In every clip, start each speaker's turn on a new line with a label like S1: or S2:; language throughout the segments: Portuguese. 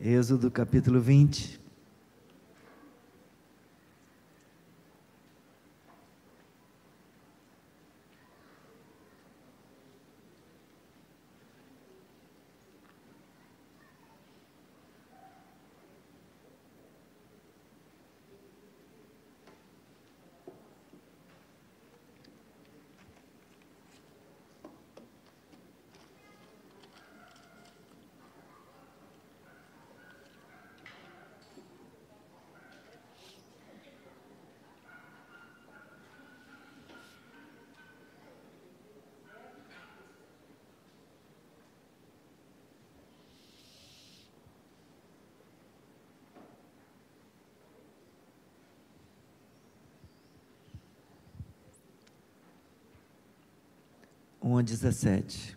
S1: Êxodo capítulo 20. Um a dezessete.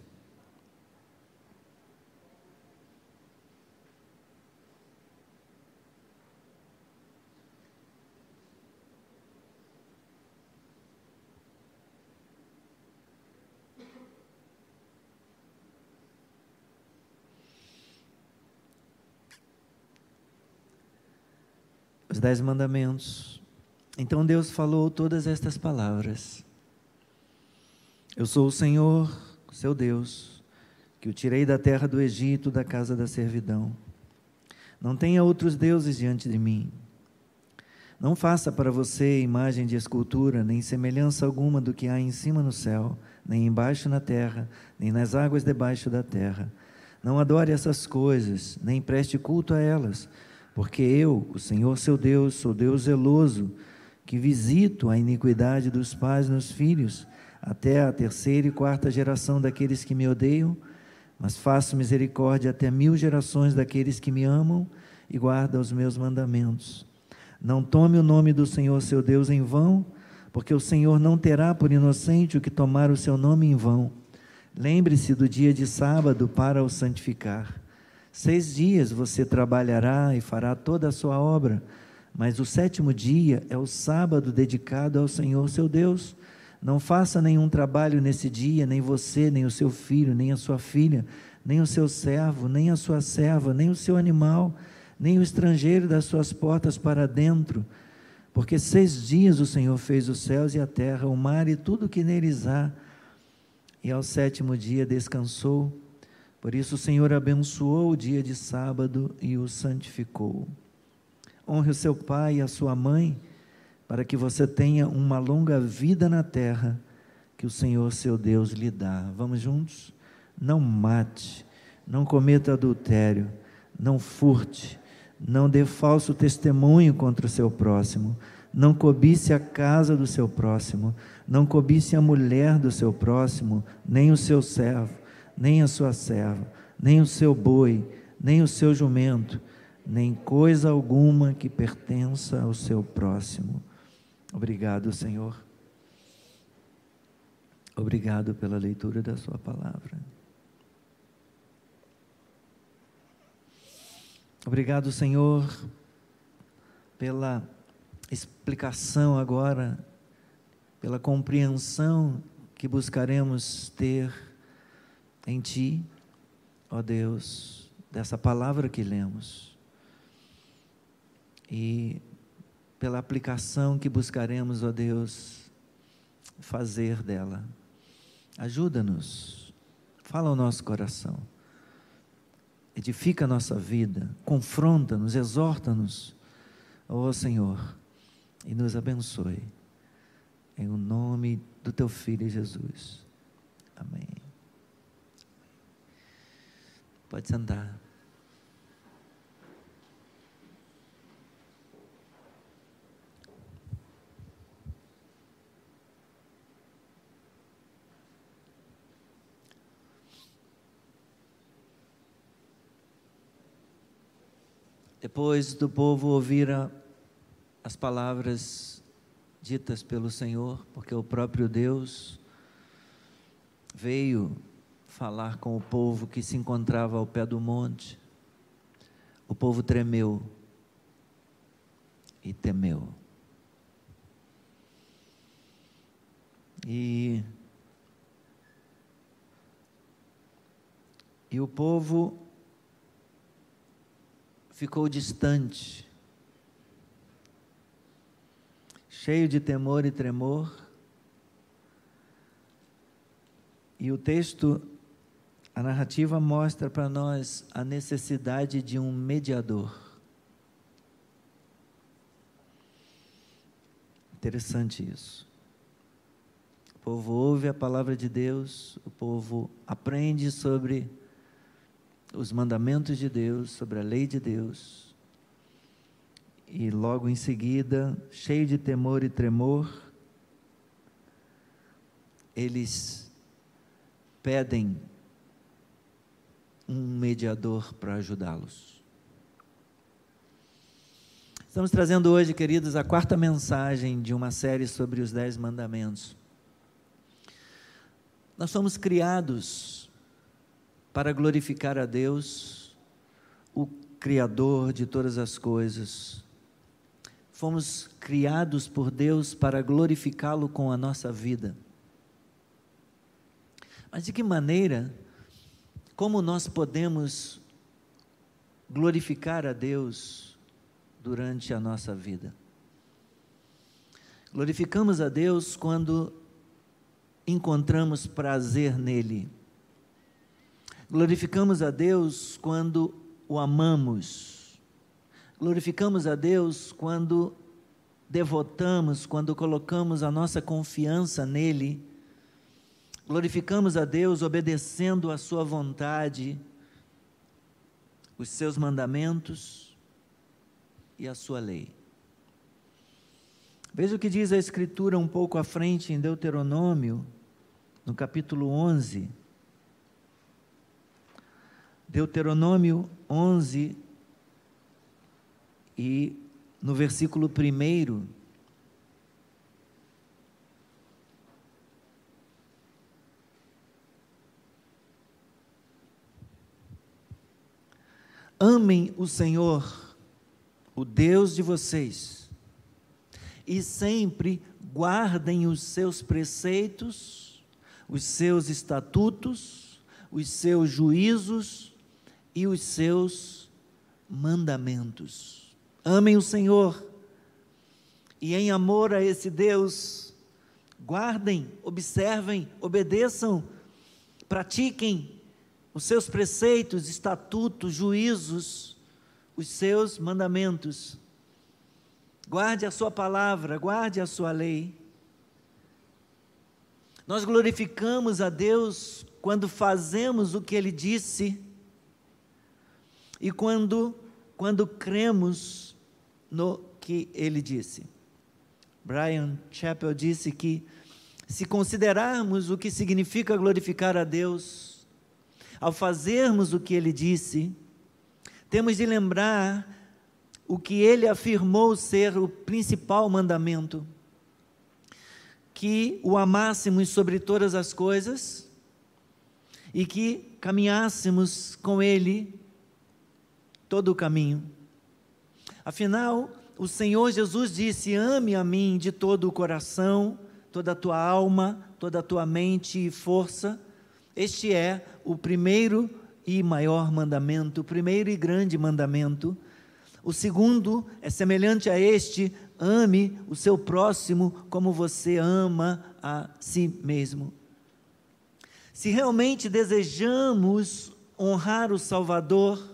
S1: Os dez mandamentos. Então Deus falou todas estas palavras. Eu sou o Senhor, seu Deus, que o tirei da terra do Egito, da casa da servidão. Não tenha outros deuses diante de mim. Não faça para você imagem de escultura, nem semelhança alguma do que há em cima no céu, nem embaixo na terra, nem nas águas debaixo da terra. Não adore essas coisas, nem preste culto a elas, porque eu, o Senhor seu Deus, sou Deus zeloso, que visito a iniquidade dos pais nos filhos até a terceira e quarta geração daqueles que me odeiam, mas faço misericórdia até mil gerações daqueles que me amam e guardam os meus mandamentos. Não tome o nome do Senhor seu Deus em vão, porque o Senhor não terá por inocente o que tomar o seu nome em vão. Lembre-se do dia de sábado para o santificar. Seis dias você trabalhará e fará toda a sua obra, mas o sétimo dia é o sábado dedicado ao Senhor seu Deus. Não faça nenhum trabalho nesse dia, nem você, nem o seu filho, nem a sua filha, nem o seu servo, nem a sua serva, nem o seu animal, nem o estrangeiro das suas portas para dentro. Porque seis dias o Senhor fez os céus e a terra, o mar e tudo que neles há, e ao sétimo dia descansou. Por isso o Senhor abençoou o dia de sábado e o santificou. Honre o seu pai e a sua mãe para que você tenha uma longa vida na terra que o Senhor seu Deus lhe dá. Vamos juntos? Não mate, não cometa adultério, não furte, não dê falso testemunho contra o seu próximo, não cobice a casa do seu próximo, não cobice a mulher do seu próximo, nem o seu servo, nem a sua serva, nem o seu boi, nem o seu jumento, nem coisa alguma que pertença ao seu próximo. Obrigado, Senhor. Obrigado pela leitura da Sua palavra. Obrigado, Senhor, pela explicação agora, pela compreensão que buscaremos ter em Ti, ó Deus, dessa palavra que lemos. E pela aplicação que buscaremos, ó Deus, fazer dela. Ajuda-nos, fala ao nosso coração, edifica a nossa vida, confronta-nos, exorta-nos, ó Senhor, e nos abençoe. Em o nome do teu Filho Jesus. Amém. Pode sentar. Depois do povo ouvir as palavras ditas pelo Senhor, porque o próprio Deus veio falar com o povo que se encontrava ao pé do monte, o povo tremeu e temeu. E, e o povo ficou distante, cheio de temor e tremor. E o texto, a narrativa mostra para nós a necessidade de um mediador. Interessante isso. O povo ouve a palavra de Deus, o povo aprende sobre os mandamentos de Deus, sobre a lei de Deus. E logo em seguida, cheio de temor e tremor, eles pedem um mediador para ajudá-los. Estamos trazendo hoje, queridos, a quarta mensagem de uma série sobre os Dez Mandamentos. Nós somos criados para glorificar a Deus, o Criador de todas as coisas. Fomos criados por Deus para glorificá-lo com a nossa vida. Mas de que maneira, como nós podemos glorificar a Deus durante a nossa vida. Glorificamos a Deus quando encontramos prazer nele. Glorificamos a Deus quando o amamos. Glorificamos a Deus quando devotamos, quando colocamos a nossa confiança nele. Glorificamos a Deus obedecendo a sua vontade, os seus mandamentos e a sua lei. Veja o que diz a Escritura um pouco à frente em Deuteronômio, no capítulo 11. Deuteronômio 11 e no versículo 1. Amem o Senhor o Deus de vocês, e sempre guardem os seus preceitos, os seus estatutos, os seus juízos e os seus mandamentos. Amem o Senhor e, em amor a esse Deus, guardem, observem, obedeçam, pratiquem os seus preceitos, estatutos, juízos os seus mandamentos. Guarde a sua palavra, guarde a sua lei. Nós glorificamos a Deus quando fazemos o que ele disse e quando quando cremos no que ele disse. Brian Chappell disse que se considerarmos o que significa glorificar a Deus, ao fazermos o que ele disse, temos de lembrar o que ele afirmou ser o principal mandamento: que o amássemos sobre todas as coisas e que caminhássemos com ele todo o caminho. Afinal, o Senhor Jesus disse: Ame a mim de todo o coração, toda a tua alma, toda a tua mente e força. Este é o primeiro e maior mandamento, o primeiro e grande mandamento. O segundo é semelhante a este: ame o seu próximo como você ama a si mesmo. Se realmente desejamos honrar o Salvador,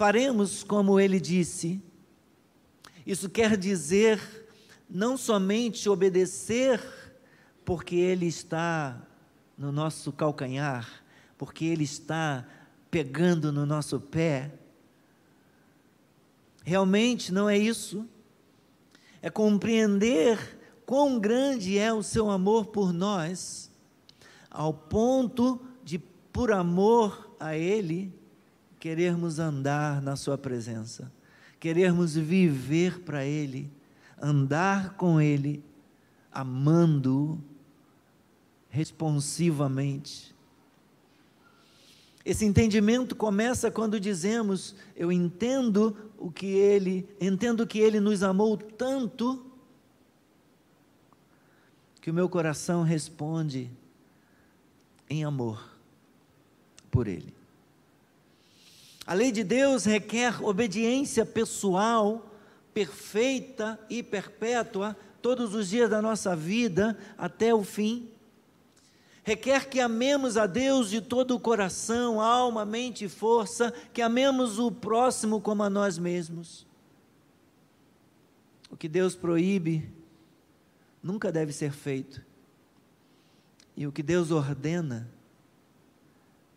S1: faremos como ele disse. Isso quer dizer não somente obedecer porque ele está no nosso calcanhar, porque Ele está pegando no nosso pé. Realmente não é isso. É compreender quão grande é o seu amor por nós, ao ponto de, por amor a Ele, querermos andar na Sua presença, querermos viver para Ele, andar com Ele, amando-o responsivamente esse entendimento começa quando dizemos: eu entendo o que ele, entendo que ele nos amou tanto que o meu coração responde em amor por ele. A lei de Deus requer obediência pessoal, perfeita e perpétua, todos os dias da nossa vida até o fim. Requer que amemos a Deus de todo o coração, alma, mente e força, que amemos o próximo como a nós mesmos. O que Deus proíbe nunca deve ser feito. E o que Deus ordena,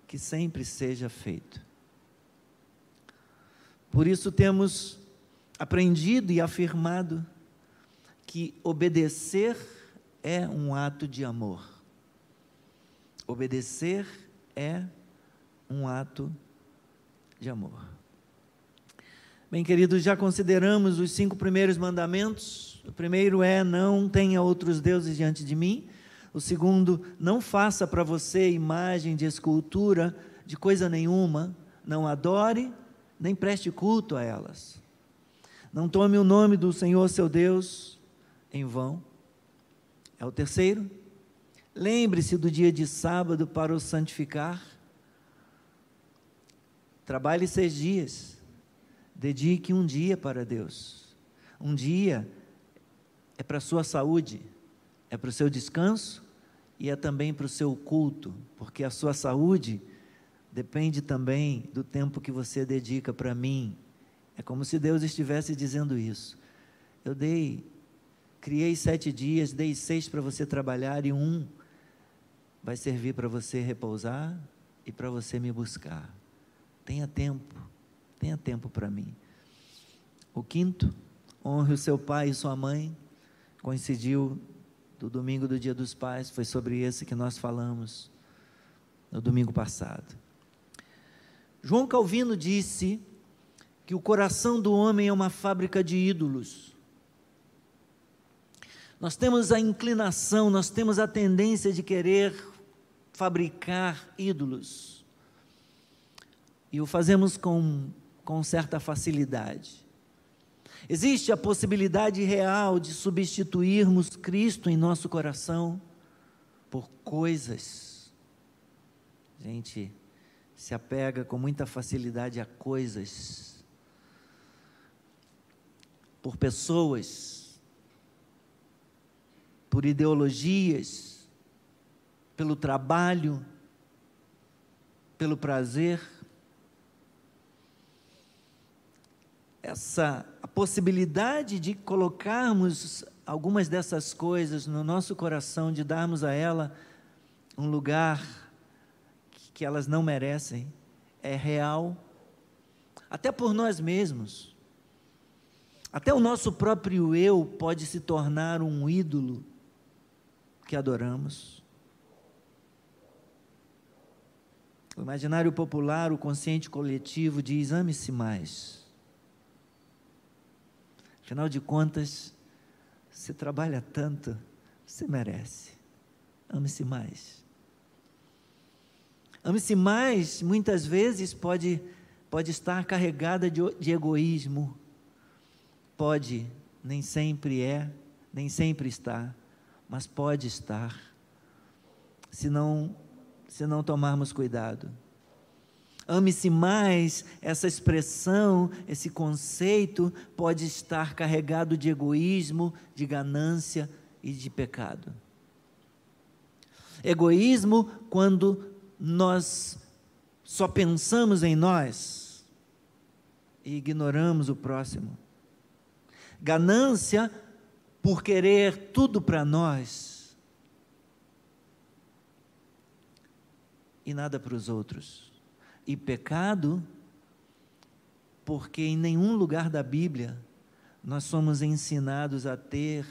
S1: que sempre seja feito. Por isso temos aprendido e afirmado que obedecer é um ato de amor. Obedecer é um ato de amor. Bem, queridos, já consideramos os cinco primeiros mandamentos. O primeiro é: não tenha outros deuses diante de mim. O segundo, não faça para você imagem de escultura de coisa nenhuma. Não adore, nem preste culto a elas. Não tome o nome do Senhor seu Deus em vão. É o terceiro. Lembre-se do dia de sábado para o santificar. Trabalhe seis dias Dedique um dia para Deus. Um dia é para a sua saúde, é para o seu descanso e é também para o seu culto, porque a sua saúde depende também do tempo que você dedica para mim. É como se Deus estivesse dizendo isso. Eu dei, criei sete dias, dei seis para você trabalhar e um vai servir para você repousar e para você me buscar. Tenha tempo tenha tempo para mim. O quinto, honre o seu pai e sua mãe, coincidiu do domingo do Dia dos Pais, foi sobre esse que nós falamos no domingo passado. João Calvino disse que o coração do homem é uma fábrica de ídolos. Nós temos a inclinação, nós temos a tendência de querer fabricar ídolos. E o fazemos com com certa facilidade. Existe a possibilidade real de substituirmos Cristo em nosso coração por coisas. Gente se apega com muita facilidade a coisas, por pessoas, por ideologias, pelo trabalho, pelo prazer. essa a possibilidade de colocarmos algumas dessas coisas no nosso coração, de darmos a ela um lugar que, elas não merecem, é real, até por nós mesmos. Até o nosso próprio eu pode se tornar um ídolo que adoramos. O imaginário popular, o consciente coletivo diz: ame-se mais. Afinal de contas, você trabalha tanto, você merece. Ame-se mais. Ame-se mais, muitas vezes, pode, pode estar carregada de, de egoísmo. Pode, nem sempre é, nem sempre está, mas pode estar, se não, se não tomarmos cuidado. Ame-se mais, essa expressão, esse conceito pode estar carregado de egoísmo, de ganância e de pecado. Egoísmo quando nós só pensamos em nós e ignoramos o próximo. Ganância por querer tudo para nós e nada para os outros e pecado, porque em nenhum lugar da Bíblia nós somos ensinados a ter,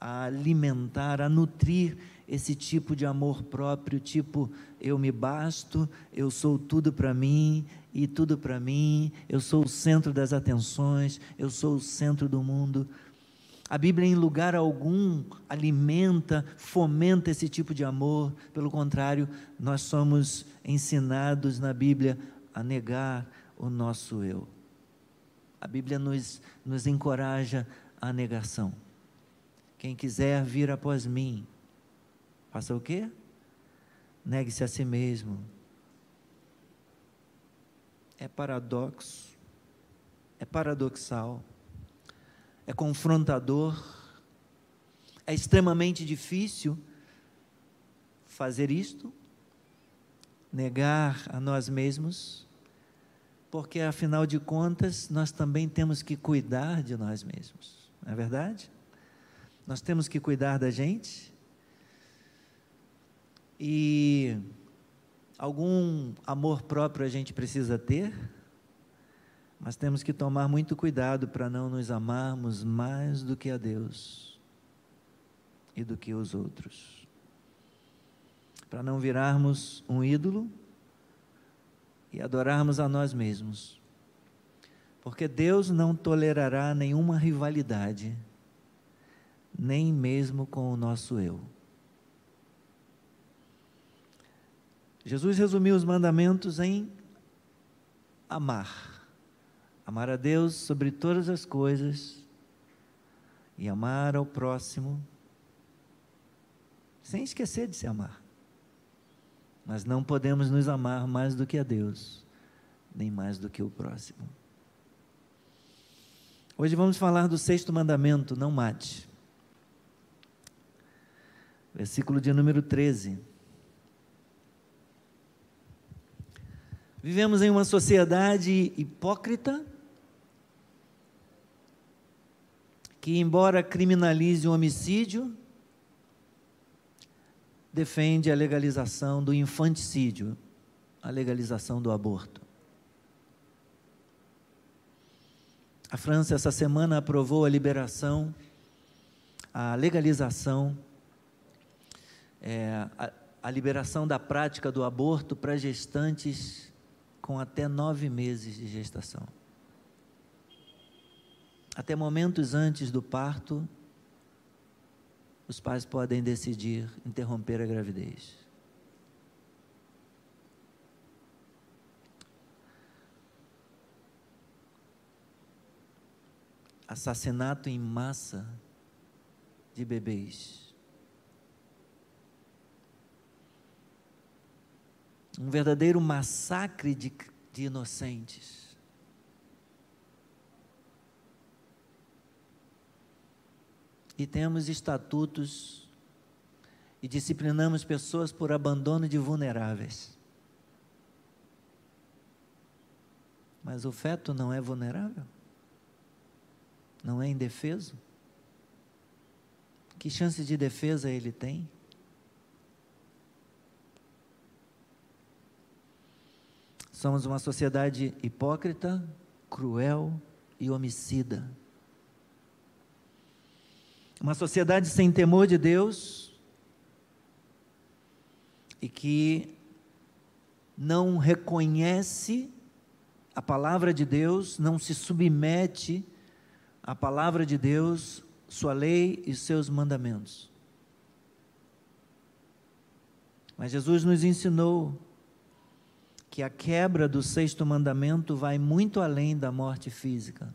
S1: a alimentar, a nutrir esse tipo de amor próprio, tipo eu me basto, eu sou tudo para mim e tudo para mim, eu sou o centro das atenções, eu sou o centro do mundo. A Bíblia, em lugar algum, alimenta, fomenta esse tipo de amor. Pelo contrário, nós somos ensinados na Bíblia a negar o nosso eu. A Bíblia nos, nos encoraja à negação. Quem quiser vir após mim, faça o quê? Negue-se a si mesmo. é paradoxo, é paradoxal, é confrontador, é extremamente difícil fazer isto, negar a nós mesmos, porque afinal de contas nós também temos que cuidar de nós mesmos, não é verdade? Nós temos que cuidar da gente e algum amor próprio a gente precisa ter, mas temos que tomar muito cuidado para não nos amarmos mais do que a Deus e do que os outros. Para não virarmos um ídolo e adorarmos a nós mesmos. Porque Deus não tolerará nenhuma rivalidade, nem mesmo com o nosso eu. Jesus resumiu os mandamentos em amar. Amar a Deus sobre todas as coisas e amar ao próximo, sem esquecer de se amar. Mas não podemos nos amar mais do que a Deus, nem mais do que o próximo. Hoje vamos falar do sexto mandamento: não mate. Versículo de número 13. Vivemos em uma sociedade hipócrita que, embora criminalize o homicídio, defende a legalização do infanticídio, a legalização do aborto. A França, essa semana, aprovou a liberação, a legalização, é, a, a liberação da prática do aborto para gestantes com até nove meses de gestação. Até momentos antes do parto, os pais podem decidir interromper a gravidez. Assassinato em massa de bebês. Um verdadeiro massacre de, de inocentes. e temos estatutos e disciplinamos pessoas por abandono de vulneráveis. Mas o feto não é vulnerável? Não é indefeso? Que chance de defesa ele tem? Somos uma sociedade hipócrita, cruel e homicida. Uma sociedade sem temor de Deus e que não reconhece a palavra de Deus, não se submete à palavra de Deus, sua lei e seus mandamentos. Mas Jesus nos ensinou que a quebra do sexto mandamento vai muito além da morte física.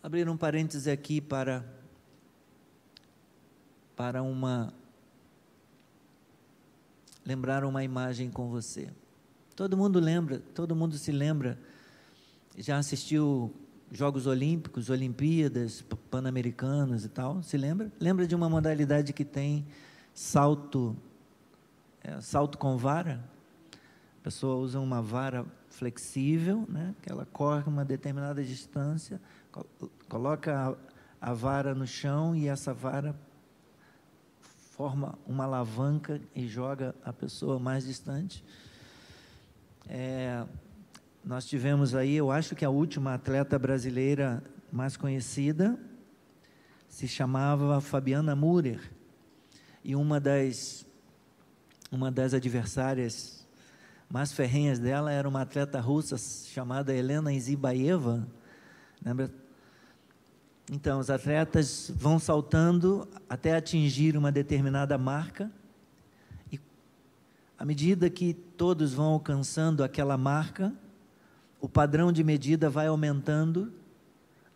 S1: abrir um parêntese aqui para para uma lembrar uma imagem com você. Todo mundo lembra, todo mundo se lembra, já assistiu Jogos Olímpicos, Olimpíadas, Pan-Americanos e tal, se lembra? Lembra de uma modalidade que tem salto, é, salto com vara? A pessoa usa uma vara flexível, né, que ela corre uma determinada distância, coloca a, a vara no chão e essa vara forma uma alavanca e joga a pessoa mais distante. É, nós tivemos aí, eu acho que a última atleta brasileira mais conhecida se chamava Fabiana Murer e uma das uma das adversárias mais ferrenhas dela era uma atleta russa chamada Helena Izibaeva, lembra? Então, os atletas vão saltando até atingir uma determinada marca, e à medida que todos vão alcançando aquela marca, o padrão de medida vai aumentando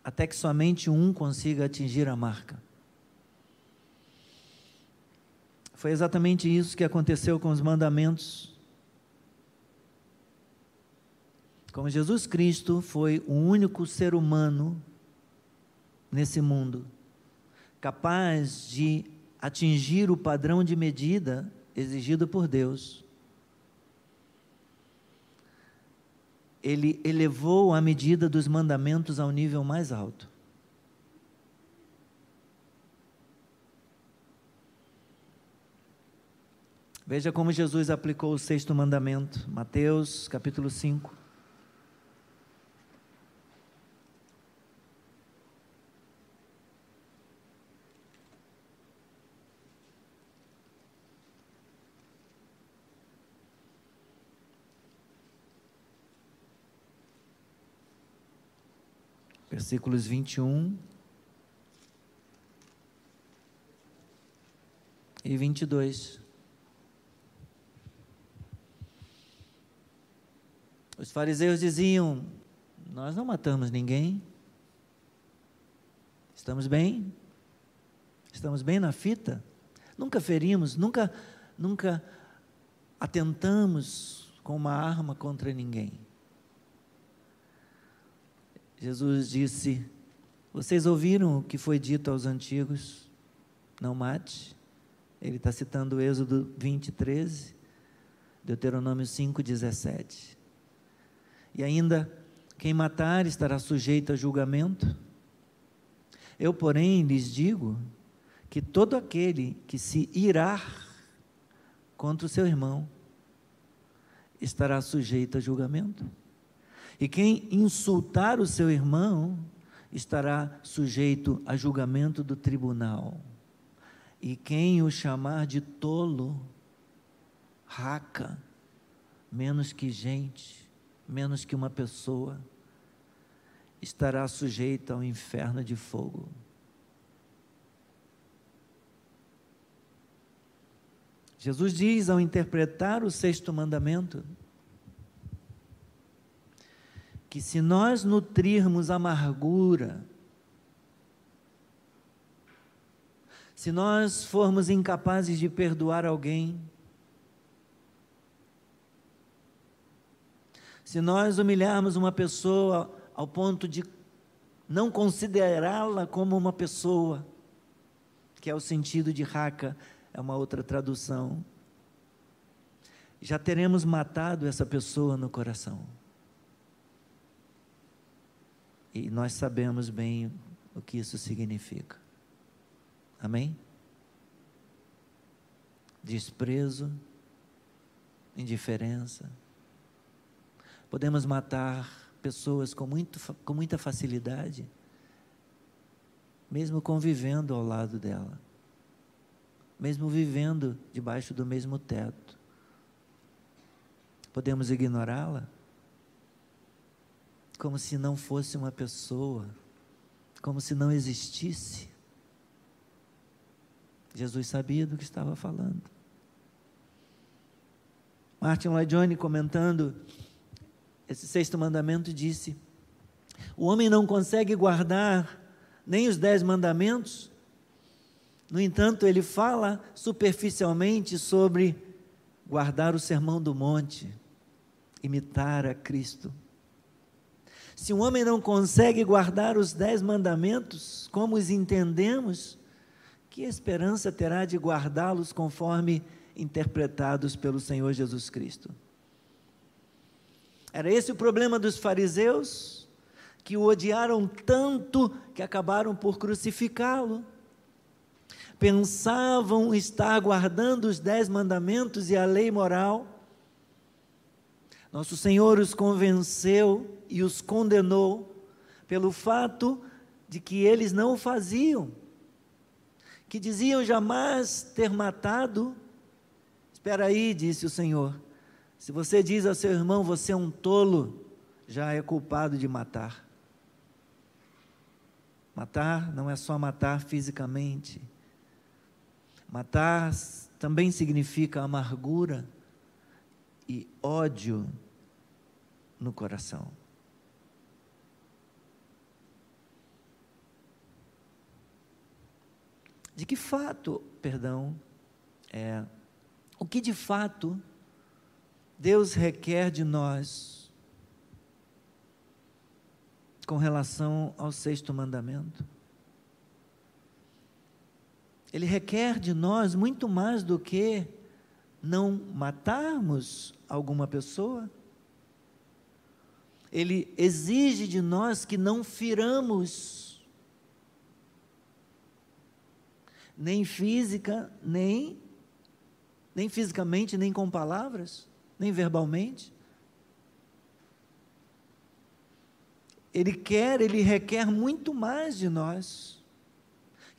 S1: até que somente um consiga atingir a marca. Foi exatamente isso que aconteceu com os mandamentos. Como Jesus Cristo foi o único ser humano nesse mundo capaz de atingir o padrão de medida exigido por Deus. Ele elevou a medida dos mandamentos ao nível mais alto. Veja como Jesus aplicou o sexto mandamento, Mateus capítulo 5. Versículos 21 e 22. Os fariseus diziam: Nós não matamos ninguém. Estamos bem? Estamos bem na fita? Nunca ferimos, nunca, nunca atentamos com uma arma contra ninguém. Jesus disse: Vocês ouviram o que foi dito aos antigos? Não mate. Ele está citando o Êxodo 20, 13, Deuteronômio 5, 17. E ainda, quem matar estará sujeito a julgamento. Eu, porém, lhes digo que todo aquele que se irar contra o seu irmão estará sujeito a julgamento. E quem insultar o seu irmão estará sujeito a julgamento do tribunal. E quem o chamar de tolo, raca, menos que gente, menos que uma pessoa, estará sujeita ao inferno de fogo. Jesus diz ao interpretar o sexto mandamento que se nós nutrirmos amargura, se nós formos incapazes de perdoar alguém, Se nós humilharmos uma pessoa ao ponto de não considerá-la como uma pessoa, que é o sentido de raca, é uma outra tradução, já teremos matado essa pessoa no coração. E nós sabemos bem o que isso significa. Amém? Desprezo, indiferença, Podemos matar pessoas com, muito, com muita facilidade, mesmo convivendo ao lado dela, mesmo vivendo debaixo do mesmo teto. Podemos ignorá-la como se não fosse uma pessoa, como se não existisse. Jesus sabia do que estava falando. Martin Lloyd Jones comentando esse sexto mandamento disse: o homem não consegue guardar nem os dez mandamentos, no entanto, ele fala superficialmente sobre guardar o sermão do monte, imitar a Cristo. Se um homem não consegue guardar os dez mandamentos, como os entendemos, que esperança terá de guardá-los conforme interpretados pelo Senhor Jesus Cristo? Era esse o problema dos fariseus, que o odiaram tanto que acabaram por crucificá-lo. Pensavam estar guardando os dez mandamentos e a lei moral. Nosso Senhor os convenceu e os condenou pelo fato de que eles não o faziam, que diziam jamais ter matado. Espera aí, disse o Senhor, se você diz ao seu irmão, você é um tolo, já é culpado de matar. Matar não é só matar fisicamente. Matar também significa amargura e ódio no coração. De que fato, perdão, é o que de fato Deus requer de nós com relação ao sexto mandamento. Ele requer de nós muito mais do que não matarmos alguma pessoa. Ele exige de nós que não firamos, nem física, nem, nem fisicamente, nem com palavras, nem verbalmente. Ele quer, ele requer muito mais de nós.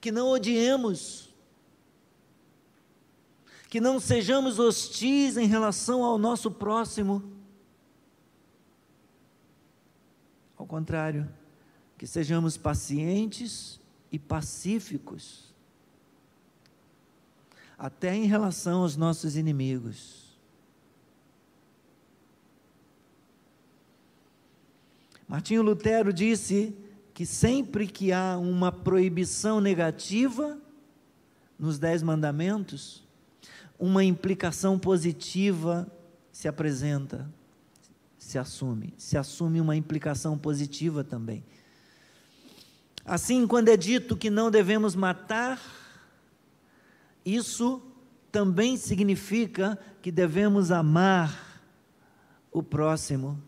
S1: Que não odiemos, que não sejamos hostis em relação ao nosso próximo. Ao contrário, que sejamos pacientes e pacíficos, até em relação aos nossos inimigos. Martinho Lutero disse que sempre que há uma proibição negativa nos Dez Mandamentos, uma implicação positiva se apresenta, se assume, se assume uma implicação positiva também. Assim, quando é dito que não devemos matar, isso também significa que devemos amar o próximo,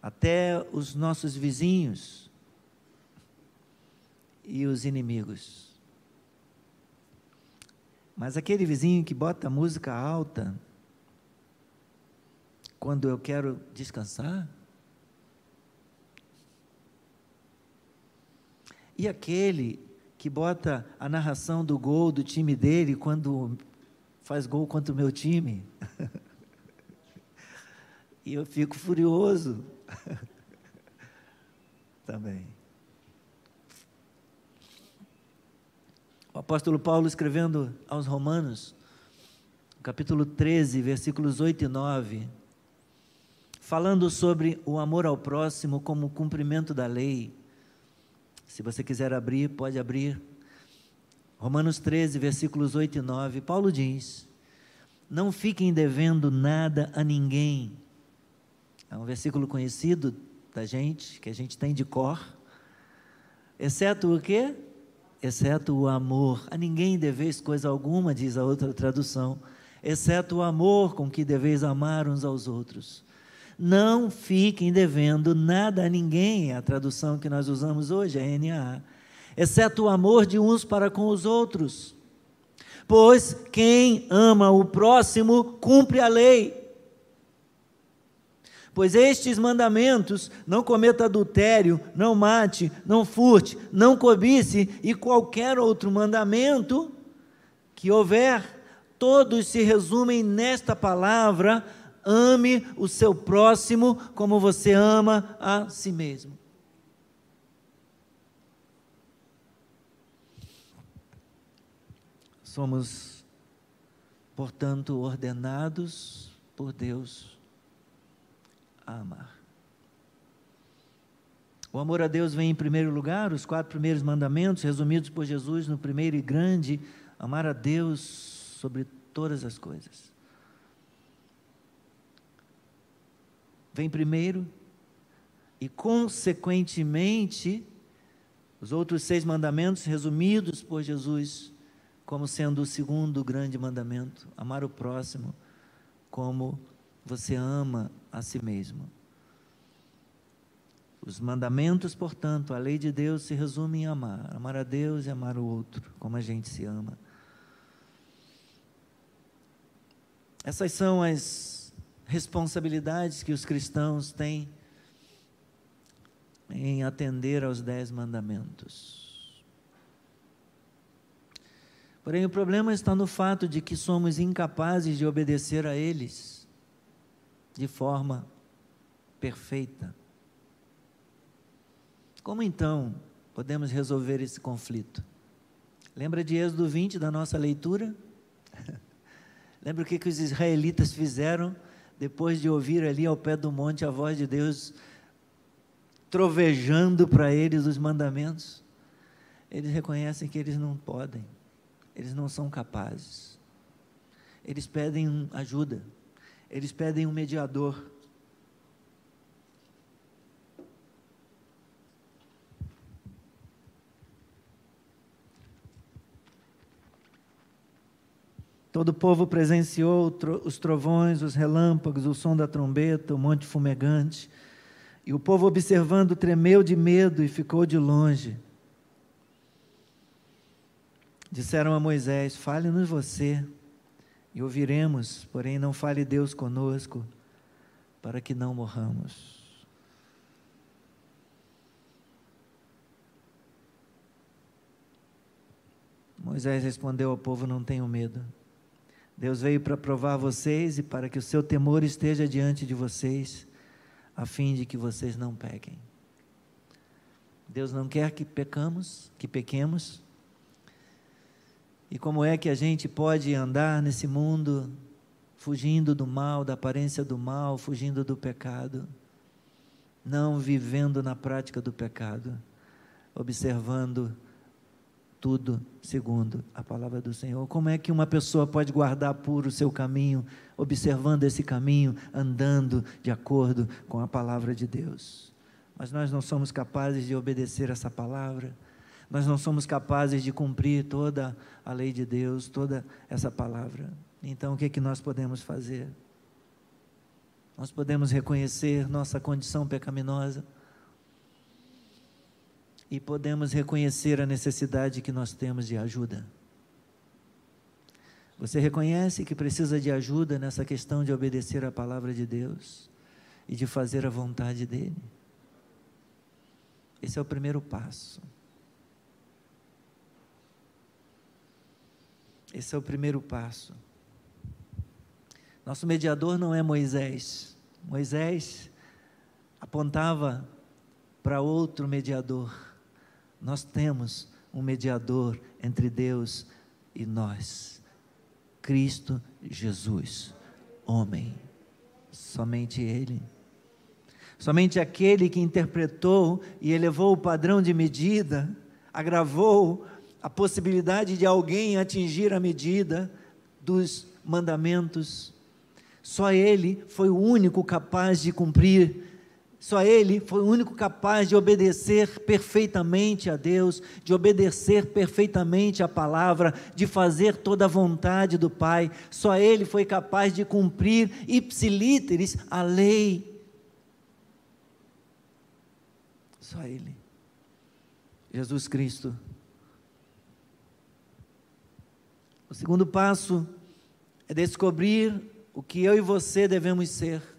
S1: até os nossos vizinhos e os inimigos. Mas aquele vizinho que bota música alta, quando eu quero descansar, e aquele que bota a narração do gol do time dele quando faz gol contra o meu time. e eu fico furioso também. O apóstolo Paulo escrevendo aos Romanos, capítulo 13, versículos 8 e 9, falando sobre o amor ao próximo como cumprimento da lei. Se você quiser abrir, pode abrir. Romanos 13, versículos 8 e 9, Paulo diz: Não fiquem devendo nada a ninguém. É um versículo conhecido da gente, que a gente tem de cor. Exceto o quê? exceto o amor. A ninguém deveis coisa alguma, diz a outra tradução, exceto o amor com que deveis amar uns aos outros. Não fiquem devendo nada a ninguém, é a tradução que nós usamos hoje, a NAA, exceto o amor de uns para com os outros. Pois quem ama o próximo cumpre a lei. Pois estes mandamentos: não cometa adultério, não mate, não furte, não cobice e qualquer outro mandamento que houver, todos se resumem nesta palavra: ame o seu próximo como você ama a si mesmo. Somos, portanto, ordenados por Deus a amar. O amor a Deus vem em primeiro lugar, os quatro primeiros mandamentos, resumidos por Jesus no primeiro e grande: amar a Deus sobre todas as coisas. Vem primeiro, e consequentemente, os outros seis mandamentos, resumidos por Jesus, como sendo o segundo grande mandamento: amar o próximo como você ama a si mesmo. Os mandamentos, portanto, a lei de Deus se resume em amar, amar a Deus e amar o outro, como a gente se ama. Essas são as responsabilidades que os cristãos têm em atender aos dez mandamentos. Porém, o problema está no fato de que somos incapazes de obedecer a eles de forma perfeita. Como então podemos resolver esse conflito? Lembra de Êxodo 20 da nossa leitura? Lembra o que, que os israelitas fizeram depois de ouvir ali ao pé do monte a voz de Deus trovejando para eles os mandamentos? Eles reconhecem que eles não podem, eles não são capazes. eles pedem ajuda, eles pedem um mediador. Todo o povo presenciou os trovões, os relâmpagos, o som da trombeta, o monte fumegante. E o povo, observando, tremeu de medo e ficou de longe. Disseram a Moisés: Fale-nos você, e ouviremos, porém não fale Deus conosco, para que não morramos. Moisés respondeu ao povo: Não tenham medo. Deus veio para provar vocês e para que o seu temor esteja diante de vocês, a fim de que vocês não pequem. Deus não quer que pecamos, que pequemos. E como é que a gente pode andar nesse mundo fugindo do mal, da aparência do mal, fugindo do pecado, não vivendo na prática do pecado, observando tudo segundo a palavra do Senhor. Como é que uma pessoa pode guardar puro o seu caminho, observando esse caminho, andando de acordo com a palavra de Deus? Mas nós não somos capazes de obedecer essa palavra, nós não somos capazes de cumprir toda a lei de Deus, toda essa palavra. Então, o que, é que nós podemos fazer? Nós podemos reconhecer nossa condição pecaminosa e podemos reconhecer a necessidade que nós temos de ajuda. Você reconhece que precisa de ajuda nessa questão de obedecer a palavra de Deus e de fazer a vontade dEle? Esse é o primeiro passo. Esse é o primeiro passo. Nosso mediador não é Moisés. Moisés apontava para outro mediador nós temos um mediador entre Deus e nós, Cristo Jesus, homem, somente Ele. Somente aquele que interpretou e elevou o padrão de medida, agravou a possibilidade de alguém atingir a medida dos mandamentos. Só ele foi o único capaz de cumprir só ele foi o único capaz de obedecer perfeitamente a Deus, de obedecer perfeitamente a palavra, de fazer toda a vontade do Pai. Só ele foi capaz de cumprir ipsilíteres a lei. Só ele. Jesus Cristo. O segundo passo é descobrir o que eu e você devemos ser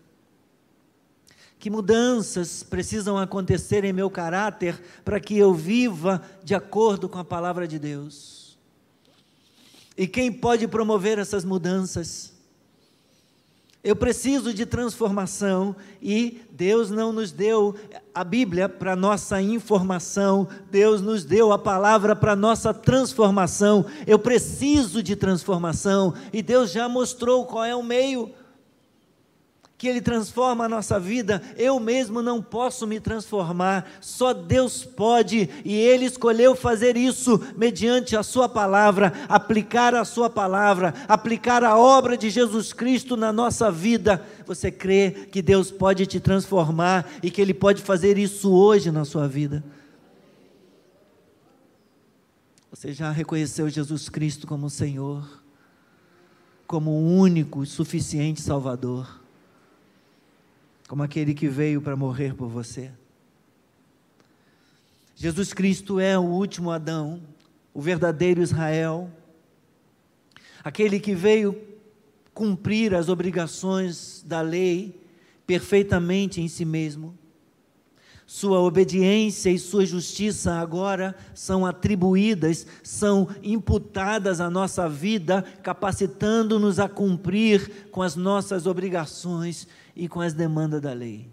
S1: que mudanças precisam acontecer em meu caráter para que eu viva de acordo com a palavra de Deus. E quem pode promover essas mudanças? Eu preciso de transformação e Deus não nos deu a Bíblia para nossa informação, Deus nos deu a palavra para nossa transformação. Eu preciso de transformação e Deus já mostrou qual é o meio que Ele transforma a nossa vida, eu mesmo não posso me transformar, só Deus pode, e Ele escolheu fazer isso mediante a Sua palavra, aplicar a Sua palavra, aplicar a obra de Jesus Cristo na nossa vida. Você crê que Deus pode te transformar e que Ele pode fazer isso hoje na sua vida? Você já reconheceu Jesus Cristo como Senhor, como o único e suficiente Salvador? Como aquele que veio para morrer por você. Jesus Cristo é o último Adão, o verdadeiro Israel, aquele que veio cumprir as obrigações da lei perfeitamente em si mesmo. Sua obediência e sua justiça agora são atribuídas, são imputadas à nossa vida, capacitando-nos a cumprir com as nossas obrigações e com as demandas da lei.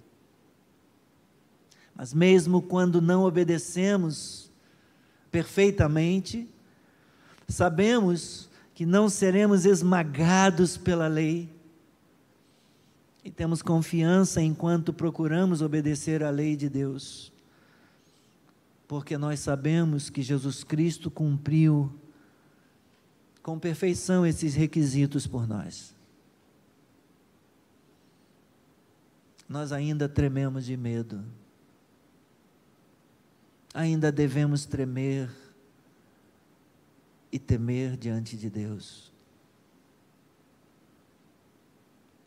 S1: Mas mesmo quando não obedecemos perfeitamente, sabemos que não seremos esmagados pela lei. E temos confiança enquanto procuramos obedecer à lei de Deus. Porque nós sabemos que Jesus Cristo cumpriu com perfeição esses requisitos por nós. Nós ainda trememos de medo. Ainda devemos tremer e temer diante de Deus.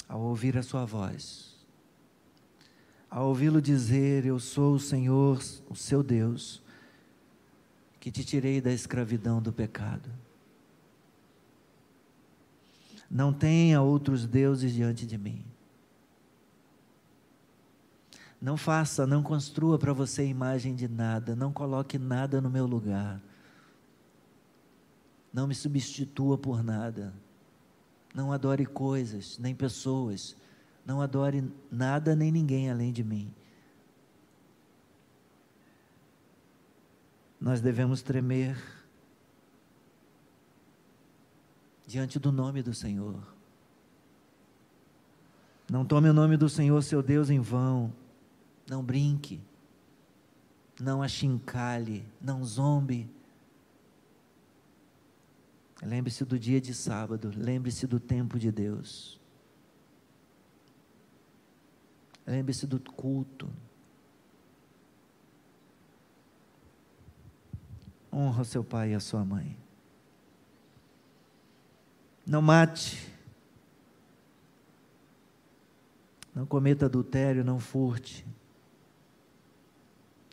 S1: Ao ouvir a Sua voz, ao ouvi-lo dizer: Eu sou o Senhor, o seu Deus, que te tirei da escravidão do pecado. Não tenha outros deuses diante de mim. Não faça, não construa para você imagem de nada, não coloque nada no meu lugar. Não me substitua por nada. Não adore coisas, nem pessoas. Não adore nada nem ninguém além de mim. Nós devemos tremer diante do nome do Senhor. Não tome o nome do Senhor, seu Deus, em vão. Não brinque. Não achincalhe. Não zombe. Lembre-se do dia de sábado. Lembre-se do tempo de Deus. Lembre-se do culto. Honra seu pai e a sua mãe. Não mate. Não cometa adultério, não furte.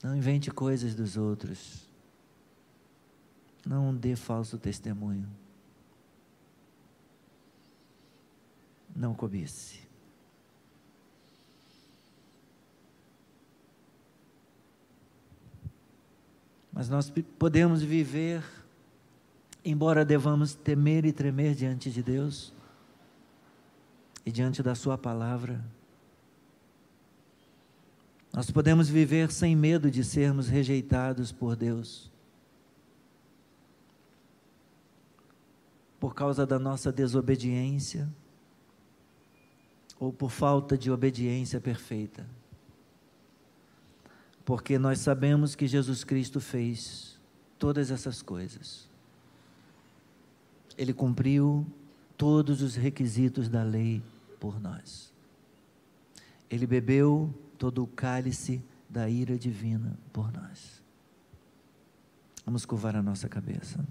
S1: Não invente coisas dos outros. Não dê falso testemunho. Não cobice. Mas nós podemos viver, embora devamos temer e tremer diante de Deus e diante da Sua palavra. Nós podemos viver sem medo de sermos rejeitados por Deus. Por causa da nossa desobediência ou por falta de obediência perfeita porque nós sabemos que Jesus Cristo fez todas essas coisas. Ele cumpriu todos os requisitos da lei por nós. Ele bebeu todo o cálice da ira divina por nós. Vamos curvar a nossa cabeça.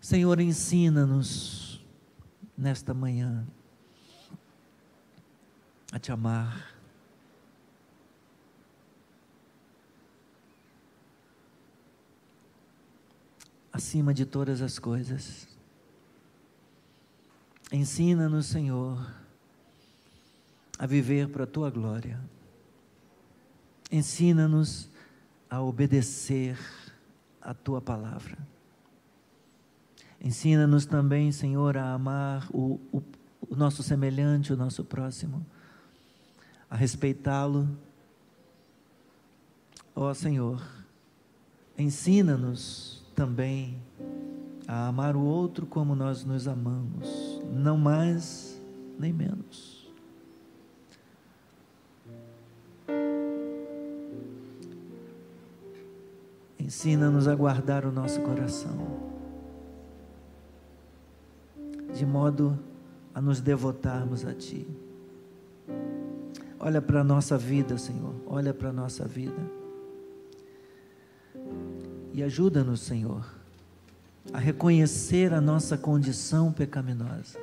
S1: Senhor, ensina-nos nesta manhã a te amar. Acima de todas as coisas. Ensina-nos, Senhor, a viver para a tua glória. Ensina-nos a obedecer a tua palavra. Ensina-nos também, Senhor, a amar o, o, o nosso semelhante, o nosso próximo, a respeitá-lo. Ó Senhor, ensina-nos também a amar o outro como nós nos amamos, não mais nem menos. Ensina-nos a guardar o nosso coração de modo a nos devotarmos a Ti. Olha para a nossa vida, Senhor, olha para a nossa vida. E ajuda-nos, Senhor, a reconhecer a nossa condição pecaminosa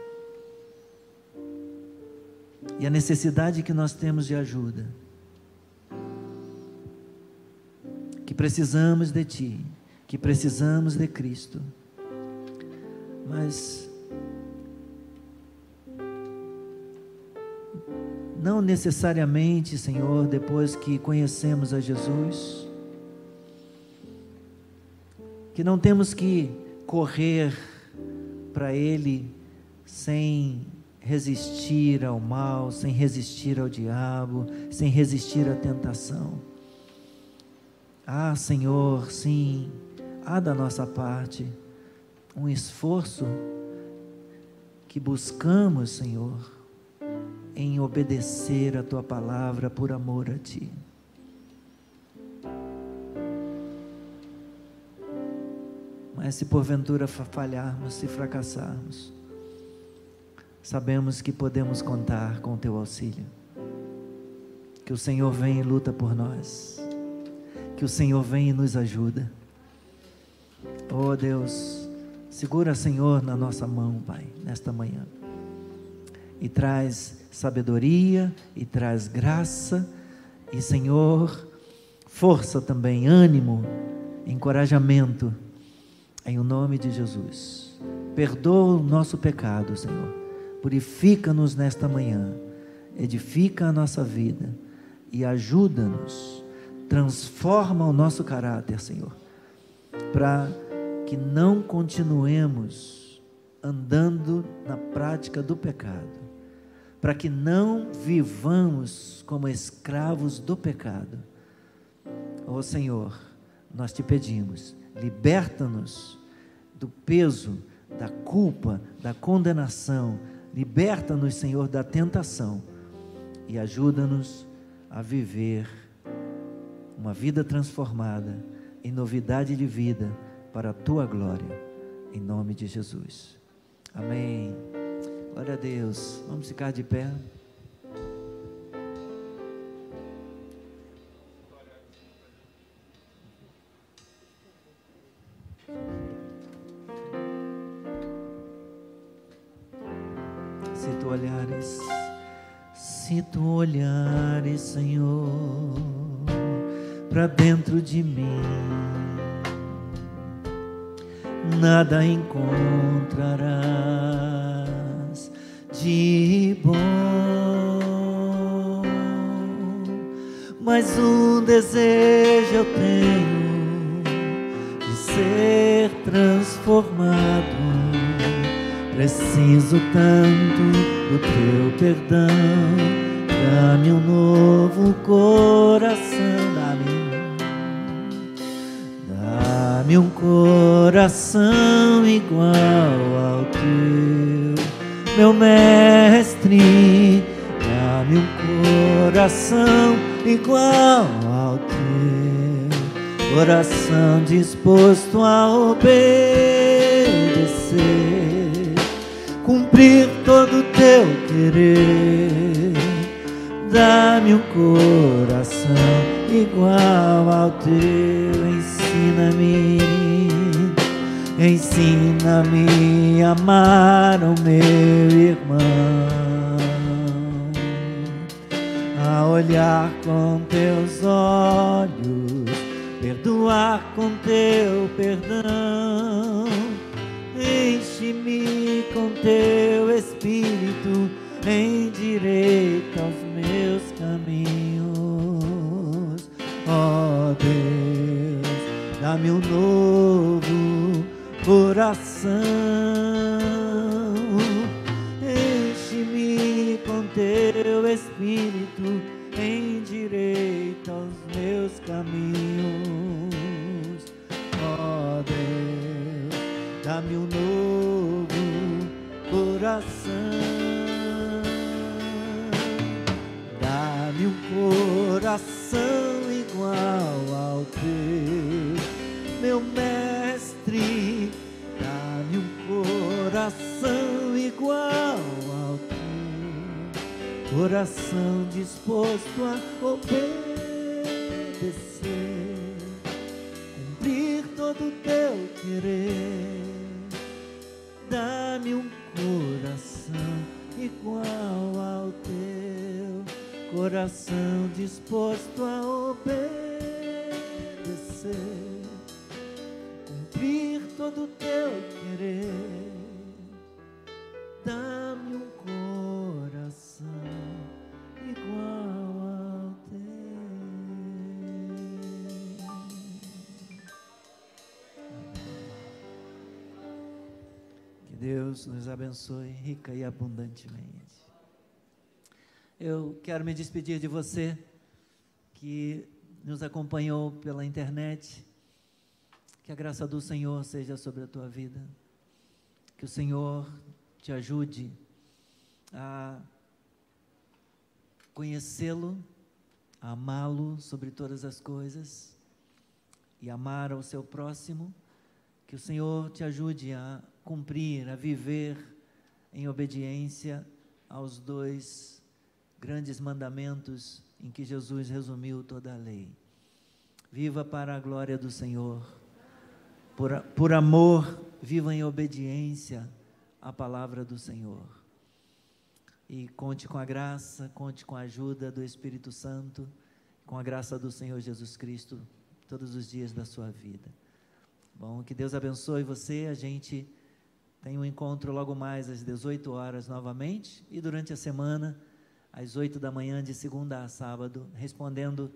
S1: e a necessidade que nós temos de ajuda, que precisamos de Ti, que precisamos de Cristo, mas não necessariamente, Senhor, depois que conhecemos a Jesus, que não temos que correr para Ele sem resistir ao mal, sem resistir ao diabo, sem resistir à tentação. Ah, Senhor, sim, há da nossa parte um esforço que buscamos, Senhor, em obedecer a tua palavra por amor a ti. Mas se porventura falharmos, se fracassarmos, sabemos que podemos contar com o teu auxílio. Que o Senhor vem e luta por nós. Que o Senhor vem e nos ajuda. Oh Deus, segura, Senhor, na nossa mão, Pai, nesta manhã. E traz sabedoria, e traz graça, e Senhor, força também, ânimo, encorajamento, em o nome de Jesus. Perdoa o nosso pecado, Senhor. Purifica-nos nesta manhã, edifica a nossa vida e ajuda-nos, transforma o nosso caráter, Senhor, para que não continuemos andando na prática do pecado, para que não vivamos como escravos do pecado. Ó oh, Senhor, nós te pedimos, liberta-nos do peso, da culpa, da condenação, liberta-nos, Senhor, da tentação e ajuda-nos a viver uma vida transformada em novidade de vida para a tua glória, em nome de Jesus. Amém. Glória a Deus. Vamos ficar de pé. Tu olhares, Senhor, para dentro de mim nada encontrarás de bom. Mas um desejo eu tenho de ser transformado. Preciso tanto do teu perdão. Dá-me um novo coração Dá-me um coração igual ao teu, meu mestre. Dá-me um coração igual ao teu, coração disposto a obedecer, cumprir todo o teu querer. Dá-me um coração igual ao teu. Ensina-me, ensina-me a amar o meu irmão, a olhar com teus olhos, perdoar com teu perdão, enche-me com teu espírito, endireita os meus caminhos, ó Deus dá-me um novo coração. Enche-me com teu espírito, endireita os meus caminhos. Ó Deus, dá-me um novo coração. Coração igual ao teu meu mestre, dá-me um coração igual ao teu, coração disposto a obedecer, cumprir todo o teu querer. Dá-me um coração igual coração disposto a obedecer cumprir todo o teu querer. Dá-me um coração igual ao teu. Que Deus nos abençoe rica e abundantemente. Eu quero me despedir de você que nos acompanhou pela internet que a graça do Senhor seja sobre a tua vida. Que o Senhor te ajude a conhecê-lo, amá-lo sobre todas as coisas e amar ao seu próximo, que o Senhor te ajude a cumprir, a viver em obediência aos dois grandes mandamentos em que Jesus resumiu toda a lei. Viva para a glória do Senhor. Por, por amor, viva em obediência à palavra do Senhor. E conte com a graça, conte com a ajuda do Espírito Santo, com a graça do Senhor Jesus Cristo todos os dias da sua vida. Bom, que Deus abençoe você. A gente tem um encontro logo mais às 18 horas novamente e durante a semana às 8 da manhã de segunda a sábado, respondendo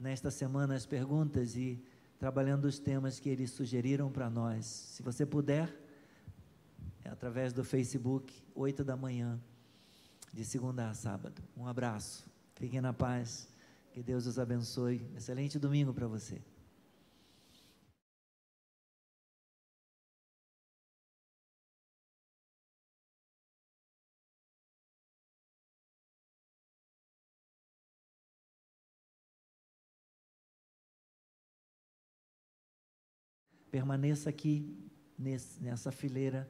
S1: nesta semana as perguntas e trabalhando os temas que eles sugeriram para nós. Se você puder, é através do Facebook, 8 da manhã, de segunda a sábado. Um abraço. Fiquem na paz. Que Deus os abençoe. Excelente domingo para você. Permaneça aqui nesse, nessa fileira